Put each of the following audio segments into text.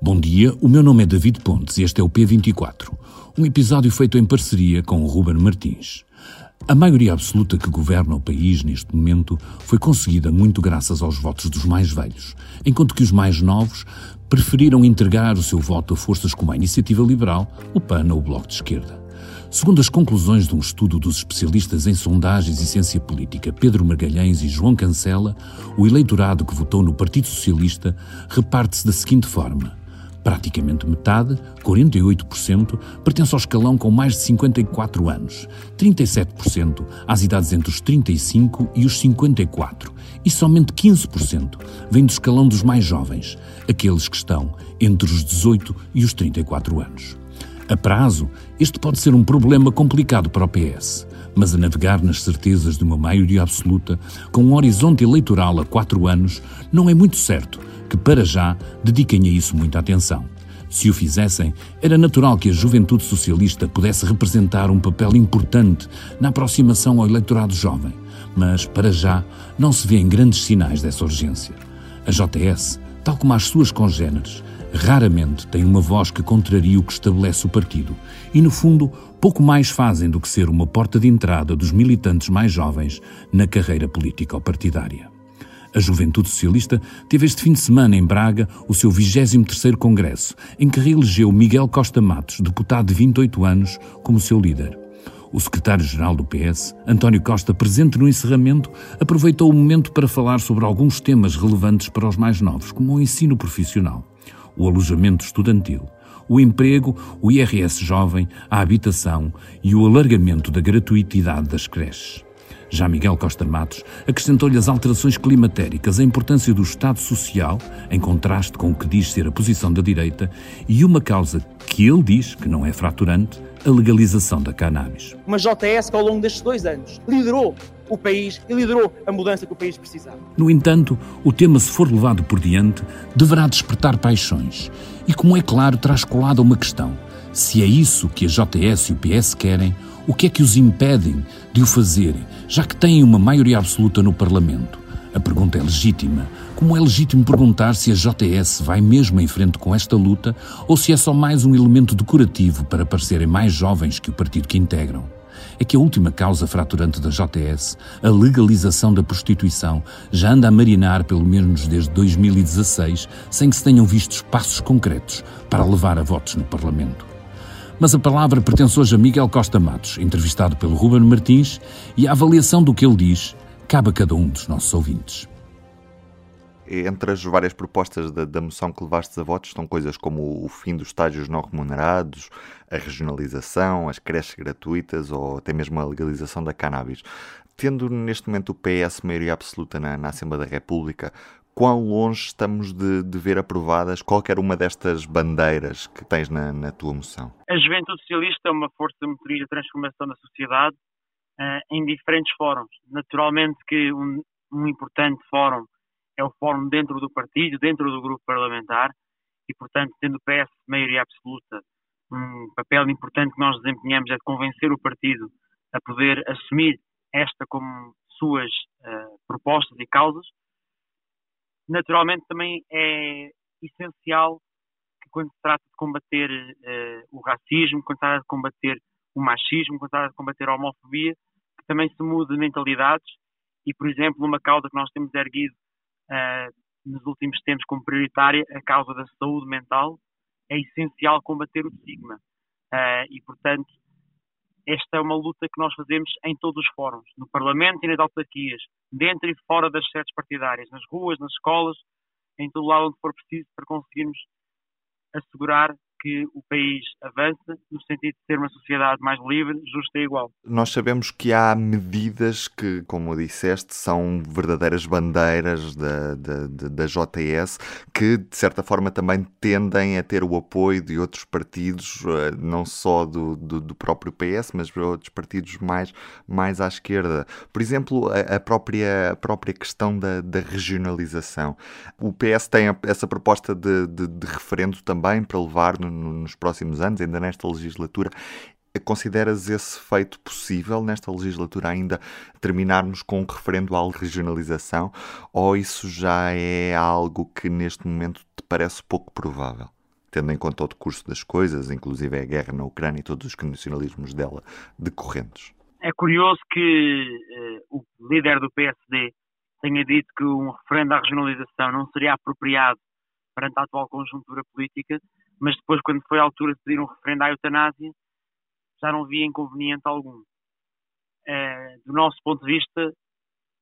Bom dia, o meu nome é David Pontes e este é o P24, um episódio feito em parceria com o Ruben Martins. A maioria absoluta que governa o país neste momento foi conseguida muito graças aos votos dos mais velhos, enquanto que os mais novos preferiram entregar o seu voto a forças como a Iniciativa Liberal, o PAN ou o Bloco de Esquerda. Segundo as conclusões de um estudo dos especialistas em sondagens e ciência política Pedro Margalhães e João Cancela, o eleitorado que votou no Partido Socialista reparte-se da seguinte forma. Praticamente metade, 48%, pertence ao escalão com mais de 54 anos, 37% às idades entre os 35 e os 54 e somente 15% vem do escalão dos mais jovens, aqueles que estão entre os 18 e os 34 anos. A prazo, este pode ser um problema complicado para o PS, mas a navegar nas certezas de uma maioria absoluta, com um horizonte eleitoral a quatro anos, não é muito certo que, para já, dediquem a isso muita atenção. Se o fizessem, era natural que a juventude socialista pudesse representar um papel importante na aproximação ao eleitorado jovem, mas, para já, não se vêem grandes sinais dessa urgência. A JS, tal como as suas congêneres, raramente têm uma voz que contraria o que estabelece o partido e, no fundo, pouco mais fazem do que ser uma porta de entrada dos militantes mais jovens na carreira política ou partidária. A Juventude Socialista teve este fim de semana em Braga o seu 23º Congresso, em que reelegeu Miguel Costa Matos, deputado de 28 anos, como seu líder. O secretário-geral do PS, António Costa, presente no encerramento, aproveitou o momento para falar sobre alguns temas relevantes para os mais novos, como o ensino profissional o alojamento estudantil, o emprego, o IRS jovem, a habitação e o alargamento da gratuitidade das creches. Já Miguel Costa Matos acrescentou-lhe as alterações climatéricas, a importância do Estado Social, em contraste com o que diz ser a posição da direita, e uma causa que ele diz que não é fraturante, a legalização da cannabis. Uma JS que ao longo destes dois anos liderou o país e liderou a mudança que o país precisava. No entanto, o tema, se for levado por diante, deverá despertar paixões. E, como é claro, traz colada uma questão. Se é isso que a JS e o PS querem, o que é que os impedem de o fazerem, já que têm uma maioria absoluta no Parlamento? A pergunta é legítima, como é legítimo perguntar se a JS vai mesmo em frente com esta luta ou se é só mais um elemento decorativo para parecerem mais jovens que o partido que integram é que a última causa fraturante da JS, a legalização da prostituição, já anda a marinar pelo menos desde 2016, sem que se tenham visto passos concretos para levar a votos no Parlamento. Mas a palavra pertence hoje a Miguel Costa Matos, entrevistado pelo Ruben Martins, e a avaliação do que ele diz cabe a cada um dos nossos ouvintes entre as várias propostas da, da moção que levastes a votos estão coisas como o fim dos estágios não remunerados, a regionalização, as creches gratuitas ou até mesmo a legalização da cannabis. Tendo neste momento o PS maioria absoluta na, na Assembleia da República, quão longe estamos de, de, ver aprovadas qualquer uma destas bandeiras que tens na, na, tua moção? A Juventude Socialista é uma força motriz de transformação da sociedade uh, em diferentes fóruns. Naturalmente que um, um importante fórum é o fórum dentro do partido, dentro do grupo parlamentar, e, portanto, tendo o PS maioria absoluta, um papel importante que nós desempenhamos é de convencer o partido a poder assumir esta como suas uh, propostas e causas. Naturalmente, também é essencial que, quando se trata de combater uh, o racismo, quando se trata de combater o machismo, quando se trata de combater a homofobia, que também se mude mentalidades e, por exemplo, uma causa que nós temos erguido nos últimos tempos como prioritária a causa da saúde mental, é essencial combater o estigma. Uh, e, portanto, esta é uma luta que nós fazemos em todos os fóruns, no Parlamento e nas autarquias, dentro e fora das sedes partidárias, nas ruas, nas escolas, em todo lado onde for preciso, para conseguirmos assegurar que o país avance no sentido de ser uma sociedade mais livre, justa e igual. Nós sabemos que há medidas que, como disseste, são verdadeiras bandeiras da, da, da JTS que, de certa forma, também tendem a ter o apoio de outros partidos, eh, não só do, do, do próprio PS, mas de outros partidos mais, mais à esquerda. Por exemplo, a, a própria, a própria questão da, da regionalização. O PS tem essa proposta de, de, de referendo também para levar no, no, nos próximos anos, ainda nesta legislatura. Consideras esse feito possível nesta legislatura ainda terminarmos com um referendo à regionalização ou isso já é algo que neste momento te parece pouco provável? Tendo em conta o decurso das coisas, inclusive a guerra na Ucrânia e todos os condicionalismos dela decorrentes. É curioso que uh, o líder do PSD tenha dito que um referendo à regionalização não seria apropriado perante a atual conjuntura política, mas depois, quando foi a altura de pedir um referendo à eutanásia, já não via inconveniente algum. Uh, do nosso ponto de vista,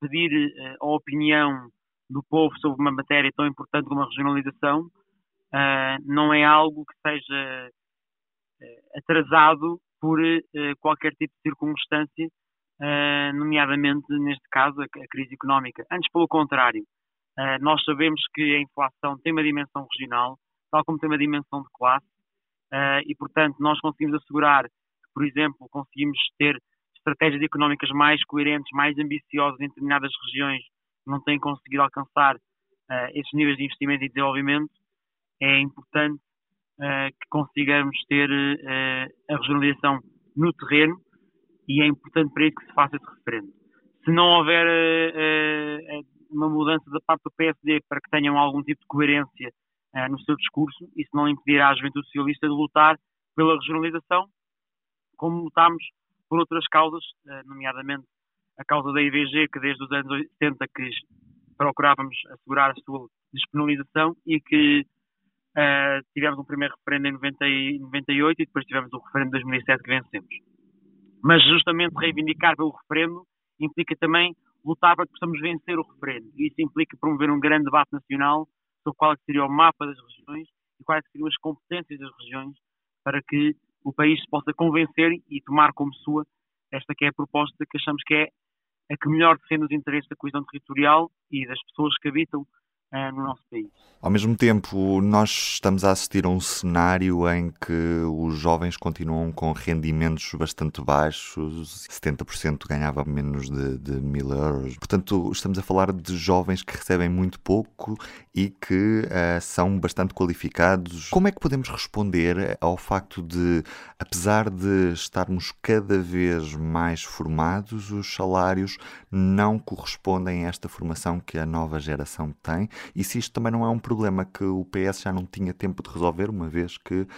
pedir uh, a opinião do povo sobre uma matéria tão importante como a regionalização uh, não é algo que seja atrasado por qualquer tipo de circunstância, nomeadamente, neste caso, a, a, crise económica. Antes, pelo contrário, nós sabemos que a inflação tem uma dimensão regional, tal como tem uma dimensão de classe, uh, e, portanto, nós conseguimos assegurar que, por exemplo, conseguimos ter estratégias económicas mais coerentes, mais ambiciosas em determinadas regiões que não têm conseguido alcançar uh, esses níveis de investimento e desenvolvimento, é importante uh, que consigamos ter a regionalização no terreno e é importante para isso que se faça esse referendo. Se não houver uma mudança da parte do PSD para que tenham algum tipo de coerência no seu discurso, isso não impedirá a juventude socialista de lutar pela regionalização, como lutámos por outras causas, uh, nomeadamente a causa da IVG, que desde os anos 80 que procurávamos assegurar a sua despenalização e que uh, tivemos um primeiro referendo em 90 e 98 e depois tivemos o referendo de 2007 que vencemos. Mas justamente reivindicar pelo referendo implica também lutar para que possamos vencer o referendo. Isso implica promover um grande debate nacional sobre qual é seria o mapa das regiões e quais seriam as competências das regiões para que o país se possa convencer e tomar como sua esta que é a proposta que achamos que é a que melhor defende os interesses da coesão territorial e das pessoas que habitam uh, no nosso país. Ao mesmo tempo, nós estamos a assistir a um cenário em que os jovens continuam com rendimentos bastante baixos, 70% ganhava menos de, de mil euros. Portanto, estamos a falar de jovens que recebem muito pouco e que uh, são bastante qualificados. Como é que podemos responder ao facto de, apesar de estarmos cada vez mais formados, os salários não correspondem a esta formação que a nova geração tem? E se isto também não é um problema que o PS já não tinha tempo de resolver, uma vez que uh,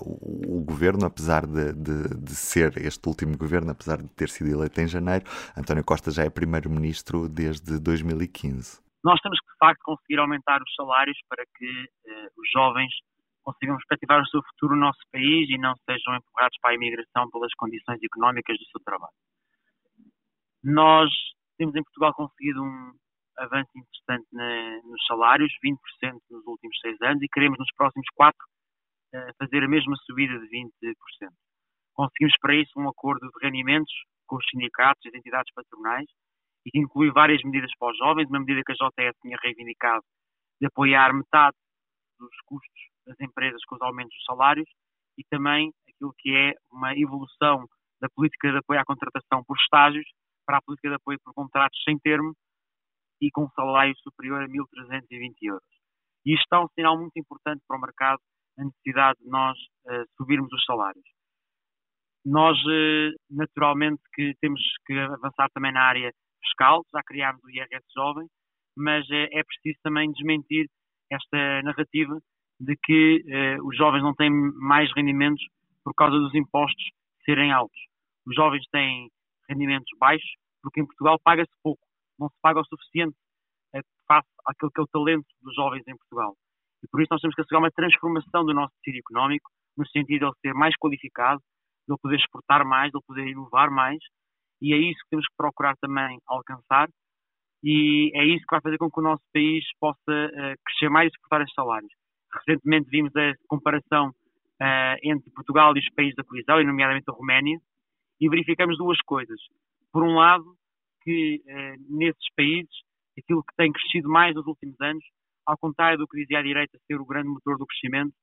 o, o, governo, apesar de, de, de, ser este último governo, apesar de ter sido eleito em janeiro, António Costa já é primeiro-ministro desde 2015. Nós temos que, de facto, conseguir aumentar os salários para que uh, os jovens consigam perspectivar o seu futuro no nosso país e não sejam empurrados para a imigração pelas condições económicas do seu trabalho. Nós temos em Portugal conseguido um, avanço interessante na, nos salários, 20% nos últimos seis anos, e queremos nos próximos quatro uh, fazer a mesma subida de 20%. Conseguimos para isso um acordo de rendimentos com os sindicatos e as entidades patronais e que inclui várias medidas para os jovens, uma medida que a JS tinha reivindicado de apoiar metade dos custos das empresas com os aumentos dos salários e também aquilo que é uma evolução da política de apoio à contratação por estágios para a política de apoio por contratos sem termo, e com um salário superior a 1.320 euros. E isto é um sinal muito importante para o mercado, a necessidade de nós uh, subirmos os salários. Nós, uh, naturalmente, que temos que avançar também na área fiscal, já criámos o IRS jovem, mas uh, é preciso também desmentir esta narrativa de que os jovens não têm mais rendimentos por causa dos impostos serem altos. Os jovens têm rendimentos baixos porque em Portugal paga-se pouco não se paga o suficiente eh, face àquele que é o talento dos jovens em Portugal. E por isso nós temos que assegurar uma transformação do nosso tecido económico, no sentido de ele ser mais qualificado, de ele poder exportar mais, de ele poder inovar mais, e é isso que temos que procurar também alcançar, e é isso que vai fazer com que o nosso país possa uh, crescer mais e suportar estes salários. Recentemente vimos a comparação uh, entre Portugal e os países da colisão, nomeadamente a Roménia, e verificamos duas coisas. Por um lado, que uh, nesses países, aquilo que tem crescido mais nos últimos anos, ao contrário do que dizia a direita ser o grande motor do crescimento,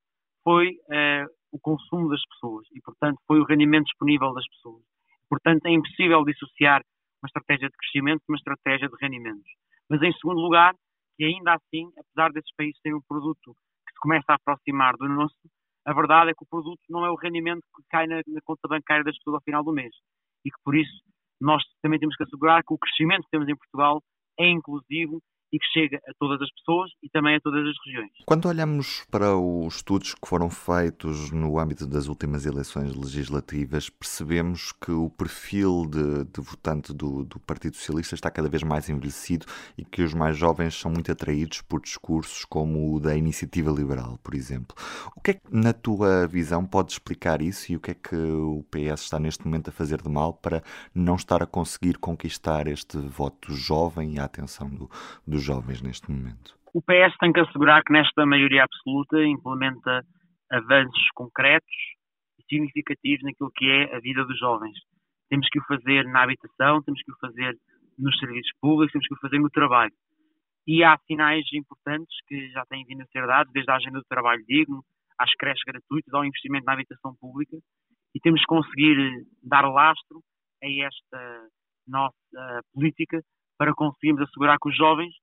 foi uh, o consumo das pessoas e, portanto, foi o rendimento disponível das pessoas. Portanto, é impossível dissociar uma estratégia de crescimento de uma estratégia de rendimentos. Mas, em segundo lugar, que ainda assim, apesar desses países terem um produto que se começa a aproximar do nosso, a verdade é que o produto não é o rendimento que cai na, na conta bancária das pessoas ao final do mês. E que, por isso, nós também temos que assegurar que o crescimento que temos em Portugal é inclusivo e que chega a todas as pessoas e também a todas as regiões. Quando olhamos para os estudos que foram feitos no âmbito das últimas eleições legislativas, percebemos que o perfil de, de votante do, do, Partido Socialista está cada vez mais envelhecido e que os mais jovens são muito atraídos por discursos como o da iniciativa liberal, por exemplo. O que é que, na tua visão, pode explicar isso e o que é que o PS está neste momento a fazer de mal para não estar a conseguir conquistar este voto jovem e a atenção do, do dos jovens neste momento? O PS tem que assegurar que nesta maioria absoluta implementa avanços concretos e significativos naquilo que é a vida dos jovens. Temos que o fazer na habitação, temos que o fazer nos serviços públicos, temos que o fazer no trabalho. E há sinais importantes que já têm vindo a ser dados, desde a agenda do trabalho digno, às creches gratuitas, ao investimento na habitação pública, e temos que conseguir dar lastro a esta nossa política para conseguirmos assegurar que os jovens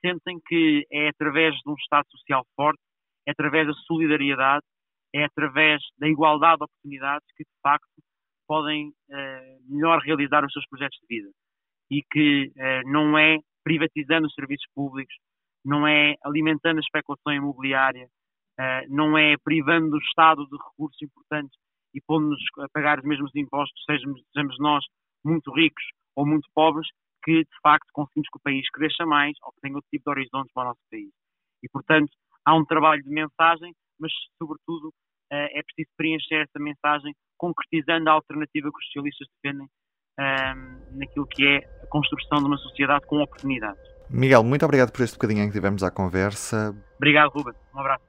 sentem que é através de um Estado social forte, é através da solidariedade, é através da igualdade de oportunidades que, de facto, podem uh, melhor realizar os seus projetos de vida. E que uh, não é privatizando os serviços públicos, não é alimentando a especulação imobiliária, uh, não é privando o Estado de recursos importantes e pondo-nos a pagar os mesmos impostos, sejamos, sejamos nós muito ricos ou muito pobres, que, de facto, conseguimos que o país cresça mais ou que tenha outro tipo de horizontes para o nosso país. E, portanto, há um trabalho de mensagem, mas, sobretudo, eh, é preciso preencher essa mensagem concretizando a alternativa que os socialistas defendem ehm, naquilo que é a construção de uma sociedade com oportunidades. Miguel, muito obrigado por este bocadinho em que tivemos à conversa. Obrigado, Ruben. Um abraço.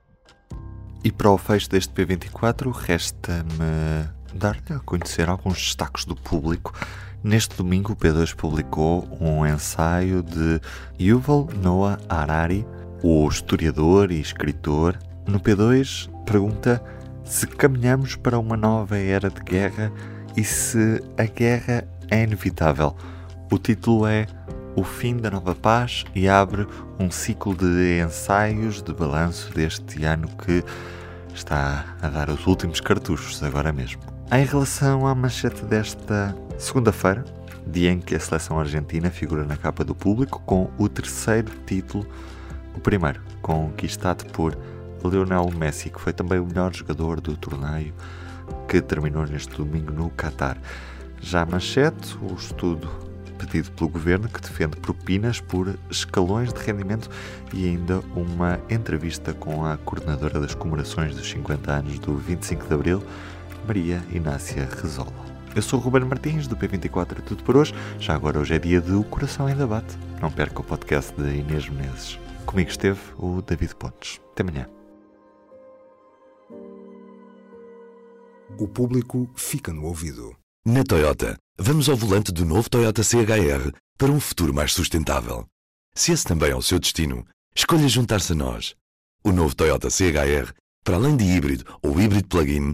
E para o fecho deste P24, resta-me dar-lhe a conhecer alguns destaques do público Neste domingo, o P2 publicou um ensaio de Yuval Noah Harari, o historiador e escritor. No P2, pergunta se caminhamos para uma nova era de guerra e se a guerra é inevitável. O título é O Fim da Nova Paz e abre um ciclo de ensaios de balanço deste ano que está a dar os últimos cartuchos agora mesmo. Em relação à manchete desta segunda-feira, dia em que a seleção argentina figura na capa do público com o terceiro título, o primeiro conquistado por Lionel Messi, que foi também o melhor jogador do torneio que terminou neste domingo no Qatar. Já a manchete, o estudo pedido pelo governo que defende propinas por escalões de rendimento e ainda uma entrevista com a coordenadora das comemorações dos 50 anos do 25 de Abril, Maria Inácia Rezola. Eu sou o Ruben Martins, do P24 é tudo por hoje. Já agora hoje é dia de O Coração em Debate. Não perca o podcast de Inês Menezes. Comigo esteve o David Pontes. Até amanhã. O público fica no ouvido. Na Toyota, vamos ao volante do novo Toyota CHR para um futuro mais sustentável. Se esse também é o seu destino, escolha juntar-se a nós. O novo Toyota CHR, para além de híbrido ou híbrido plug-in,